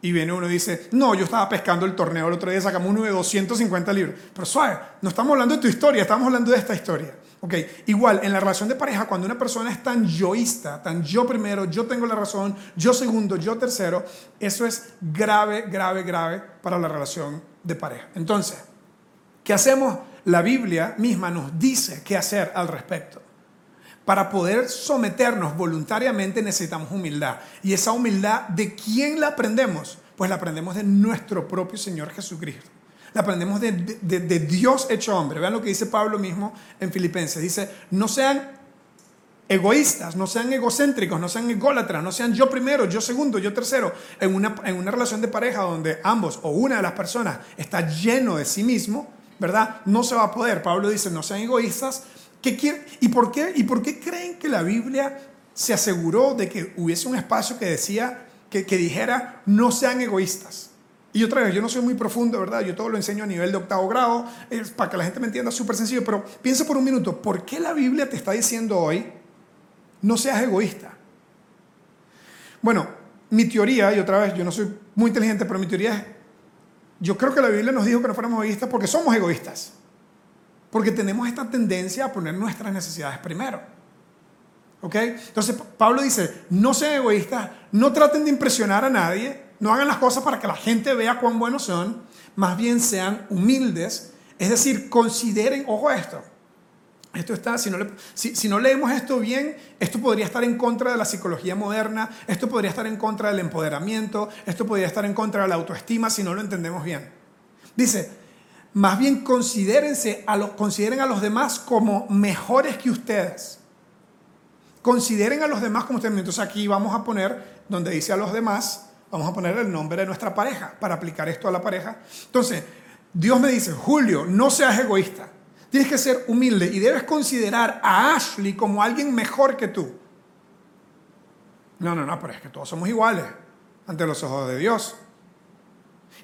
Y viene uno y dice, no, yo estaba pescando el torneo el otro día, sacamos uno de 250 libras. Pero suave, no estamos hablando de tu historia, estamos hablando de esta historia. Ok, igual, en la relación de pareja, cuando una persona es tan yoísta, tan yo primero, yo tengo la razón, yo segundo, yo tercero, eso es grave, grave, grave para la relación de pareja. Entonces, ¿qué hacemos? La Biblia misma nos dice qué hacer al respecto. Para poder someternos voluntariamente necesitamos humildad. Y esa humildad, ¿de quién la aprendemos? Pues la aprendemos de nuestro propio Señor Jesucristo aprendemos de, Dios hecho hombre. Vean lo que dice Pablo mismo en Filipenses. Dice, no sean egoístas, no sean egocéntricos, no sean ególatras, no sean yo primero, yo segundo, yo tercero. En una, en una relación de pareja donde ambos o una de las personas está lleno de sí mismo, ¿verdad? No se va a poder. Pablo dice, no sean egoístas. ¿Qué ¿Y, por qué, ¿Y por qué creen que la Biblia se aseguró de que hubiese un espacio que decía, que, que dijera, no sean egoístas? Y otra vez, yo no soy muy profundo, ¿verdad? Yo todo lo enseño a nivel de octavo grado, es para que la gente me entienda súper sencillo, pero piensa por un minuto, ¿por qué la Biblia te está diciendo hoy, no seas egoísta? Bueno, mi teoría, y otra vez, yo no soy muy inteligente, pero mi teoría es, yo creo que la Biblia nos dijo que no fuéramos egoístas porque somos egoístas. Porque tenemos esta tendencia a poner nuestras necesidades primero. ¿Ok? Entonces Pablo dice, no sean egoístas, no traten de impresionar a nadie, no hagan las cosas para que la gente vea cuán buenos son, más bien sean humildes, es decir, consideren, ojo esto, esto está, si no, leemos esto bien, esto podría estar en contra de la psicología moderna, esto podría estar en contra del empoderamiento, esto podría estar en contra de la autoestima si no lo entendemos bien. Dice, más bien considérense a los, consideren a los demás como mejores que ustedes. Consideren a los demás como ustedes. Entonces aquí vamos a poner, donde dice a los demás, Vamos a poner el nombre de nuestra pareja para aplicar esto a la pareja. Entonces, Dios me dice, Julio, no seas egoísta. Tienes que ser humilde y debes considerar a Ashley como alguien mejor que tú. No, no, no, pero es que todos somos iguales ante los ojos de Dios.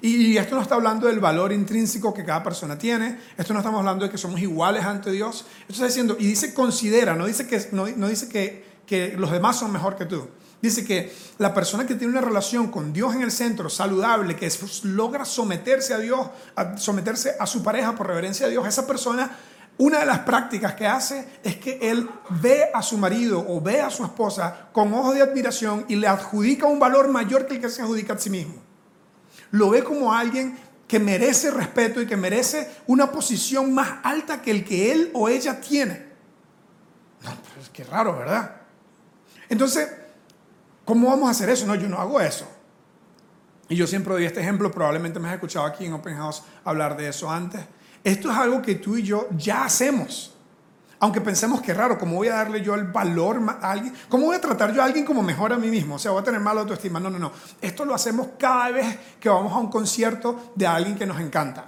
Y esto no está hablando del valor intrínseco que cada persona tiene. Esto no estamos hablando de que somos iguales ante Dios. Esto está diciendo, y dice considera, no dice que, no, no dice que, que los demás son mejor que tú. Dice que la persona que tiene una relación con Dios en el centro, saludable, que logra someterse a Dios, someterse a su pareja por reverencia a Dios, esa persona, una de las prácticas que hace es que él ve a su marido o ve a su esposa con ojos de admiración y le adjudica un valor mayor que el que se adjudica a sí mismo. Lo ve como alguien que merece respeto y que merece una posición más alta que el que él o ella tiene. No, pero es que raro, ¿verdad? Entonces, ¿Cómo vamos a hacer eso? No, yo no hago eso. Y yo siempre doy este ejemplo, probablemente me has escuchado aquí en Open House hablar de eso antes. Esto es algo que tú y yo ya hacemos. Aunque pensemos que es raro, ¿cómo voy a darle yo el valor a alguien? ¿Cómo voy a tratar yo a alguien como mejor a mí mismo? O sea, voy a tener mala autoestima. No, no, no. Esto lo hacemos cada vez que vamos a un concierto de alguien que nos encanta.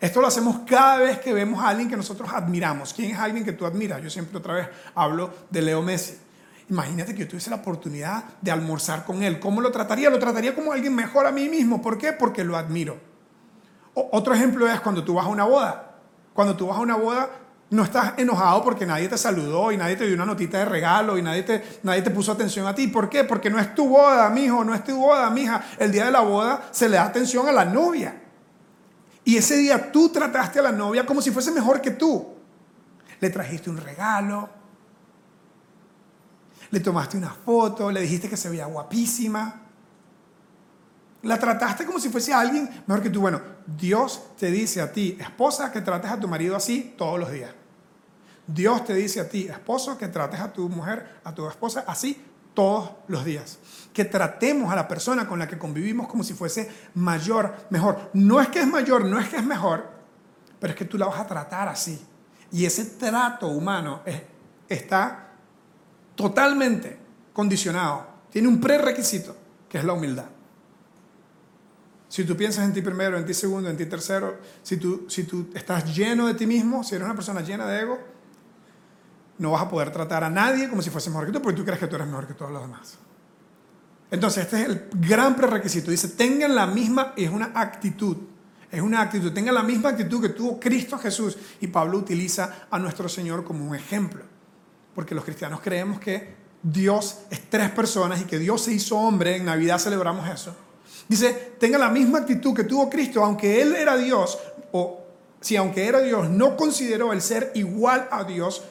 Esto lo hacemos cada vez que vemos a alguien que nosotros admiramos. ¿Quién es alguien que tú admiras? Yo siempre otra vez hablo de Leo Messi. Imagínate que yo tuviese la oportunidad de almorzar con él. ¿Cómo lo trataría? Lo trataría como alguien mejor a mí mismo. ¿Por qué? Porque lo admiro. otro ejemplo es cuando tú vas a una boda. Cuando tú vas a una boda, no estás enojado porque nadie te saludó y nadie te dio una notita de regalo y nadie te, nadie te puso atención a ti. ¿Por qué? Porque no es tu boda, mijo, no es tu boda, mija. El día de la boda se le da atención a la novia. Y ese día tú trataste a la novia como si fuese mejor que tú. Le trajiste un regalo, le tomaste una foto, le dijiste que se veía guapísima. La trataste como si fuese alguien mejor que tú. Bueno, Dios te dice a ti, esposa, que trates a tu marido así todos los días. Dios te dice a ti, esposo, que trates a tu mujer, a tu esposa así todos los días. Que tratemos a la persona con la que convivimos como si fuese mayor, mejor. No es que es mayor, no es que es mejor, pero es que tú la vas a tratar así. Y ese trato humano está totalmente condicionado, tiene un prerequisito, que es la humildad. Si tú piensas en ti primero, en ti segundo, en ti tercero, si tú, si tú estás lleno de ti mismo, si eres una persona llena de ego, no vas a poder tratar a nadie como si fuese mejor que tú, porque tú crees que tú eres mejor que todos los demás. Entonces, este es el gran prerequisito. Dice, tengan la misma, es una actitud, es una actitud, tengan la misma actitud que tuvo Cristo Jesús. Y Pablo utiliza a nuestro Señor como un ejemplo. Porque los cristianos creemos que Dios es tres personas y que Dios se hizo hombre. En Navidad celebramos eso. Dice, tengan la misma actitud que tuvo Cristo, aunque Él era Dios, o si aunque era Dios, no consideró el ser igual a Dios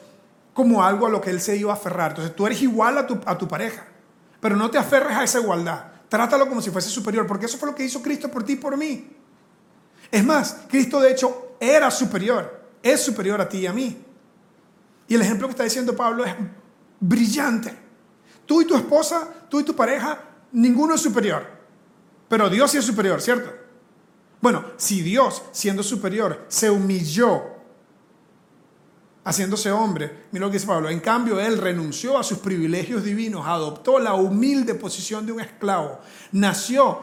como algo a lo que Él se iba a aferrar. Entonces tú eres igual a tu, a tu pareja pero no te aferres a esa igualdad. Trátalo como si fuese superior, porque eso fue lo que hizo Cristo por ti y por mí. Es más, Cristo de hecho era superior, es superior a ti y a mí. Y el ejemplo que está diciendo Pablo es brillante. Tú y tu esposa, tú y tu pareja, ninguno es superior. Pero Dios sí es superior, ¿cierto? Bueno, si Dios, siendo superior, se humilló haciéndose hombre. Mira lo que dice Pablo. En cambio, él renunció a sus privilegios divinos, adoptó la humilde posición de un esclavo, nació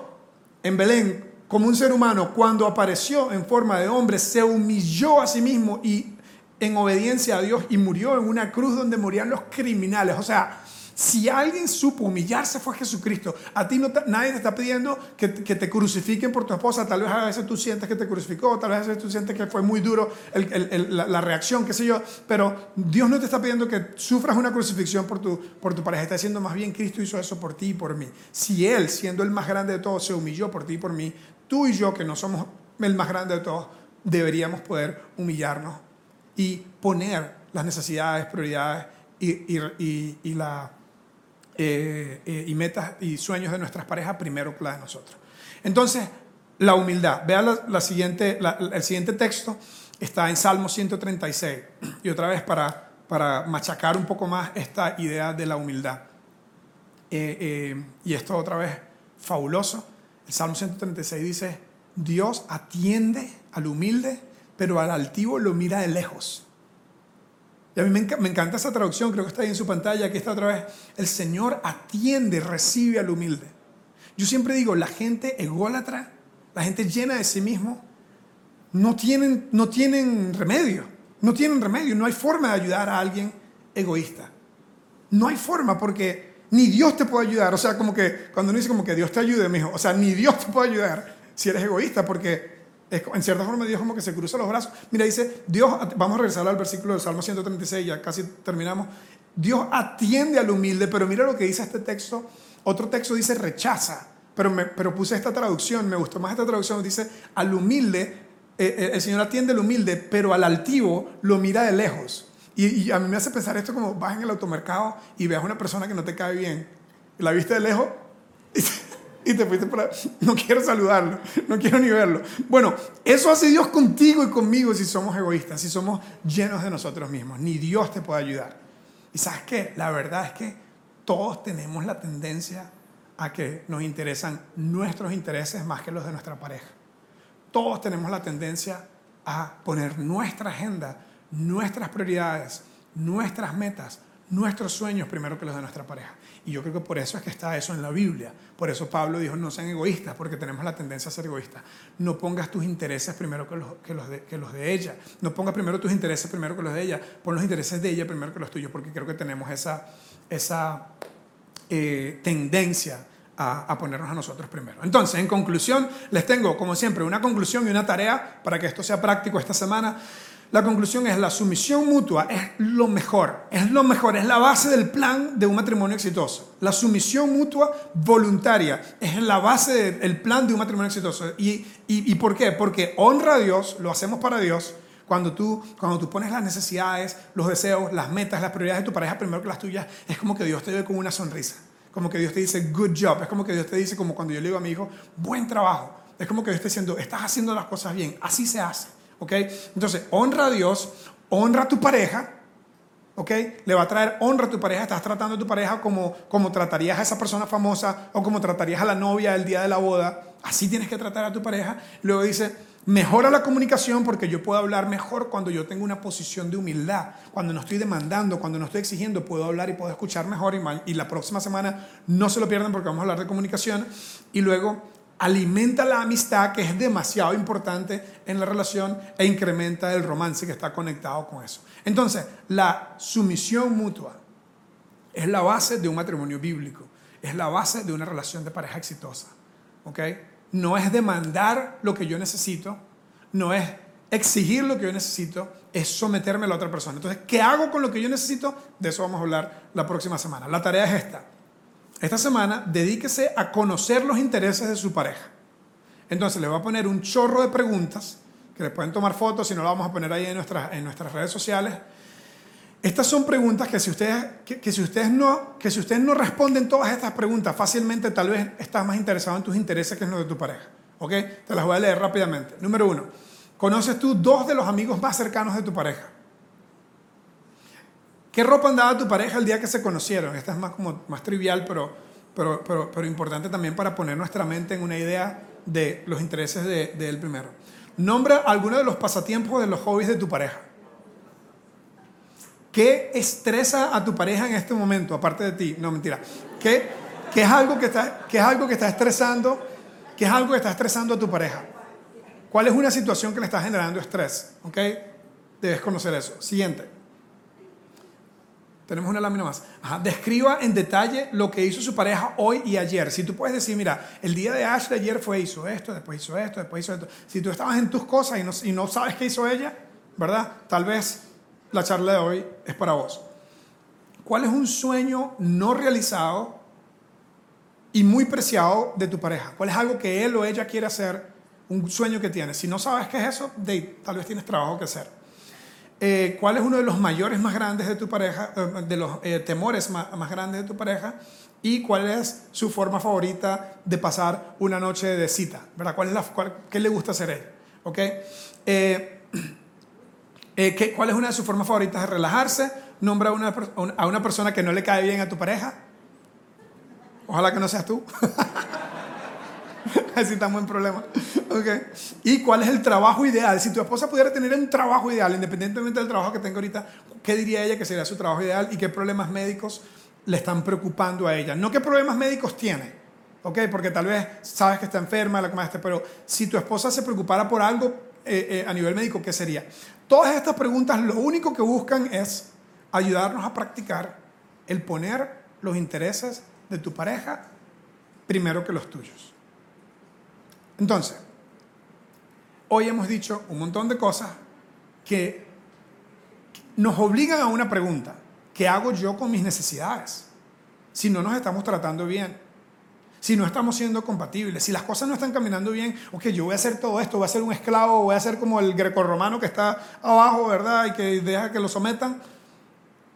en Belén como un ser humano. Cuando apareció en forma de hombre, se humilló a sí mismo y en obediencia a Dios y murió en una cruz donde morían los criminales. O sea, si alguien supo humillarse fue Jesucristo. A ti no nadie te está pidiendo que, te crucifiquen por tu esposa. Tal vez a veces tú sientes que te crucificó, tal vez a veces tú sientes que fue muy duro la, la, reacción, qué sé yo. Pero Dios no te está pidiendo que sufras una crucifixión por tu, por tu pareja. Está diciendo más bien Cristo hizo eso por ti y por mí. Si Él, siendo el más grande de todos, se humilló por ti y por mí, tú y yo, que no somos el más grande de todos, deberíamos poder humillarnos y poner las necesidades, prioridades y, y, y la eh, eh, y metas y sueños de nuestras parejas primero que la de nosotros. Entonces, la humildad. Vean la, siguiente, el siguiente texto, está en Salmo 136. Y otra vez para, para machacar un poco más esta idea de la humildad. Eh, y esto otra vez fabuloso. El Salmo 136 dice, Dios atiende al humilde, pero al altivo lo mira de lejos. Y a mí me, encanta esa traducción, creo que está ahí en su pantalla, aquí está otra vez. El Señor atiende, recibe al humilde. Yo siempre digo, la gente ególatra, la gente llena de sí mismo, no tienen, no tienen remedio. No tienen remedio. No hay forma de ayudar a alguien egoísta. No hay forma porque ni Dios te puede ayudar. O sea, como que cuando uno dice como que Dios te ayude, mijo, o sea, ni Dios te puede ayudar si eres egoísta porque en cierta forma Dios como que se cruza los brazos. Mira, dice, Dios, vamos a regresar al versículo del Salmo 136, ya casi terminamos. Dios atiende al humilde, pero mira lo que dice este texto. Otro texto dice rechaza, pero, pero puse esta traducción, me gustó más esta traducción, dice, al humilde, eh, eh, el Señor atiende al humilde, pero al altivo lo mira de lejos. Y, y, a mí me hace pensar esto como vas en el automercado y veas a una persona que no te cae bien, la viste de lejos *laughs* y te fuiste para... *laughs* No quiero saludarlo, no quiero ni verlo. Bueno, eso hace Dios contigo y conmigo si somos egoístas, si somos llenos de nosotros mismos. Ni Dios te puede ayudar. Y sabes qué, la verdad es que todos tenemos la tendencia a que nos interesan nuestros intereses más que los de nuestra pareja. Todos tenemos la tendencia a poner nuestra agenda, nuestras prioridades, nuestras metas, nuestros sueños primero que los de nuestra pareja. Y yo creo que por eso es que está eso en la Biblia. Por eso Pablo dijo, no sean egoístas, porque tenemos la tendencia a ser egoístas. No pongas tus intereses primero que los, que los, de, que los de ella. No pongas primero tus intereses primero que los de ella. Pon los intereses de ella primero que los tuyos, porque creo que tenemos esa, esa eh, tendencia a, a, ponernos a nosotros primero. Entonces, en conclusión, les tengo, como siempre, una conclusión y una tarea para que esto sea práctico esta semana. La conclusión es la sumisión mutua es lo mejor, es lo mejor, es la base del plan de un matrimonio exitoso. La sumisión mutua voluntaria es la base del plan de un matrimonio exitoso. ¿Y, y, por qué? Porque honra a Dios, lo hacemos para Dios. Cuando tú, cuando tú pones las necesidades, los deseos, las metas, las prioridades de tu pareja primero que las tuyas, es como que Dios te ve con una sonrisa. Como que Dios te dice, good job. Es como que Dios te dice, como cuando yo le digo a mi hijo, buen trabajo. Es como que Dios está diciendo, estás haciendo las cosas bien. Así se hace. ¿Ok? Entonces, honra a Dios, honra a tu pareja, ¿ok? Le va a traer honra a tu pareja, estás tratando a tu pareja como, como tratarías a esa persona famosa o como tratarías a la novia el día de la boda. Así tienes que tratar a tu pareja. Luego dice, mejora la comunicación porque yo puedo hablar mejor cuando yo tengo una posición de humildad, cuando no estoy demandando, cuando no estoy exigiendo, puedo hablar y puedo escuchar mejor. Y, y la próxima semana no se lo pierdan porque vamos a hablar de comunicación. Y luego alimenta la amistad que es demasiado importante en la relación e incrementa el romance que está conectado con eso. Entonces, la sumisión mutua es la base de un matrimonio bíblico. es la base de una relación de pareja exitosa. ¿Ok? No es demandar lo que yo necesito, no es exigir lo que yo necesito, es someterme a la otra persona. Entonces, ¿qué hago con lo que yo necesito? De eso vamos a hablar la próxima semana. La tarea es esta. Esta semana, dedíquese a conocer los intereses de su pareja. Entonces, le voy a poner un chorro de preguntas que le pueden tomar fotos, si no lo vamos a poner ahí en, nuestras en nuestras redes sociales. Estas son preguntas que si, ustedes, que, si ustedes no, que si ustedes no responden todas estas preguntas fácilmente, tal vez estás más interesado en tus intereses que en los de tu pareja. ¿Ok? Te las voy a leer rápidamente. Número uno, ¿conoces tú dos de los amigos más cercanos de tu pareja? ¿Qué ropa andaba tu pareja el día que se conocieron? Esta es más, como, más trivial, pero, pero, pero, pero importante también para poner nuestra mente en una idea de los intereses del de, primero. Nombra alguno de los pasatiempos de los hobbies de tu pareja. ¿Qué estresa a tu pareja en este momento, aparte de ti? No, mentira. ¿Qué, qué es, algo que está, qué es algo que está estresando? ¿Qué es algo que está estresando a tu pareja? ¿Cuál es una situación que le está generando estrés? ¿Ok? Debes conocer eso. Siguiente. Tenemos una lámina más. Describa en detalle lo que hizo su pareja hoy y ayer. Si tú puedes decir, mira, el día de Ashley ayer fue, hizo esto, después hizo esto, después hizo esto. Si tú estabas en tus cosas y no, y no sabes qué hizo ella, ¿verdad? Tal vez la charla de hoy es para vos. ¿Cuál es un sueño no realizado y muy preciado de tu pareja? ¿Cuál es algo que él o ella quiere hacer? Un sueño que tiene. Si no sabes qué es eso, tal vez tienes trabajo que hacer. Eh, ¿Cuál es uno de los mayores más grandes de tu pareja, eh, de los eh, temores más, grandes de tu pareja? ¿Y cuál es su forma favorita de pasar una noche de cita? ¿verdad? ¿Cuál es la, ¿Qué le gusta hacer él? ¿Ok? Eh, *clears throat* ¿Cuál es una de sus formas favoritas de relajarse? Nombra una, a una persona que no le cae bien a tu pareja. Ojalá que no seas tú. *laughs* *laughs* Así estamos en problema. *laughs* Okay. ¿Y cuál es el trabajo ideal? Si tu esposa pudiera tener un trabajo ideal, independientemente del trabajo que tenga ahorita, ¿qué diría ella que sería su trabajo ideal y qué problemas médicos le están preocupando a ella? No qué problemas médicos tiene, ¿ok? Porque tal vez sabes que está enferma, la pero si tu esposa se preocupara por algo eh, eh, a nivel médico, ¿qué sería? Todas estas preguntas lo único que buscan es ayudarnos a practicar el poner los intereses de tu pareja primero que los tuyos. Entonces, hoy hemos dicho un montón de cosas que nos obligan a una pregunta. ¿Qué hago yo con mis necesidades? Si no nos estamos tratando bien si no estamos siendo compatibles, si las cosas no están caminando bien, ok, yo voy a hacer todo esto, voy a ser un esclavo, voy a ser como el grecorromano que está abajo, ¿verdad? Y que deja que lo sometan.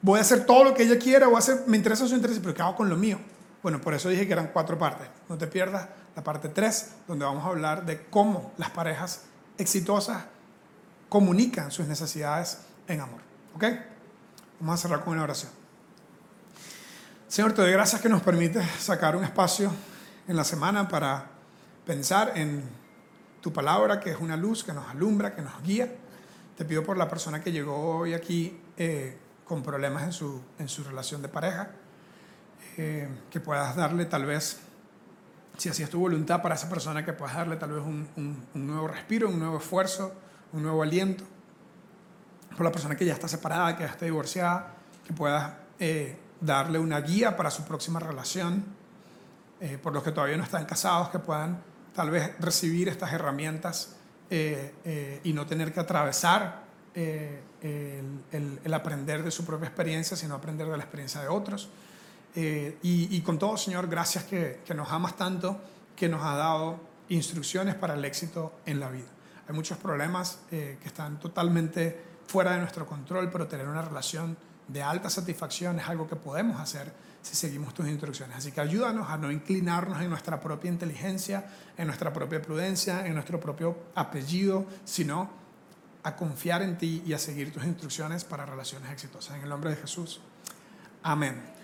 Voy a hacer todo lo que ella quiera, voy a hacer, me interesa su interés, pero ¿qué hago con lo mío? Bueno, por eso dije que eran cuatro partes. No te pierdas la parte tres, donde vamos a hablar de cómo las parejas exitosas comunican sus necesidades en amor. ¿Ok? Vamos a cerrar con una oración. Señor, te doy gracias que nos permite sacar un espacio en la semana para pensar en tu palabra, que es una luz que nos alumbra, que nos guía. Te pido por la persona que llegó hoy aquí eh, con problemas en su, en su relación de pareja, que puedas darle tal vez, si así es tu voluntad para esa persona, que puedas darle tal vez un, nuevo respiro, un nuevo esfuerzo, un nuevo aliento. Por la persona que ya está separada, que ya está divorciada, que puedas eh, darle una guía para su próxima relación eh, por los que todavía no están casados, que puedan tal vez recibir estas herramientas eh, y no tener que atravesar el, aprender de su propia experiencia, sino aprender de la experiencia de otros. Y, con todo, Señor, gracias que, que nos amas tanto, que nos ha dado instrucciones para el éxito en la vida. Hay muchos problemas que están totalmente fuera de nuestro control, pero tener una relación de alta satisfacción es algo que podemos hacer si seguimos tus instrucciones. Así que ayúdanos a no inclinarnos en nuestra propia inteligencia, en nuestra propia prudencia, en nuestro propio apellido, sino a confiar en ti y a seguir tus instrucciones para relaciones exitosas. En el nombre de Jesús. Amén.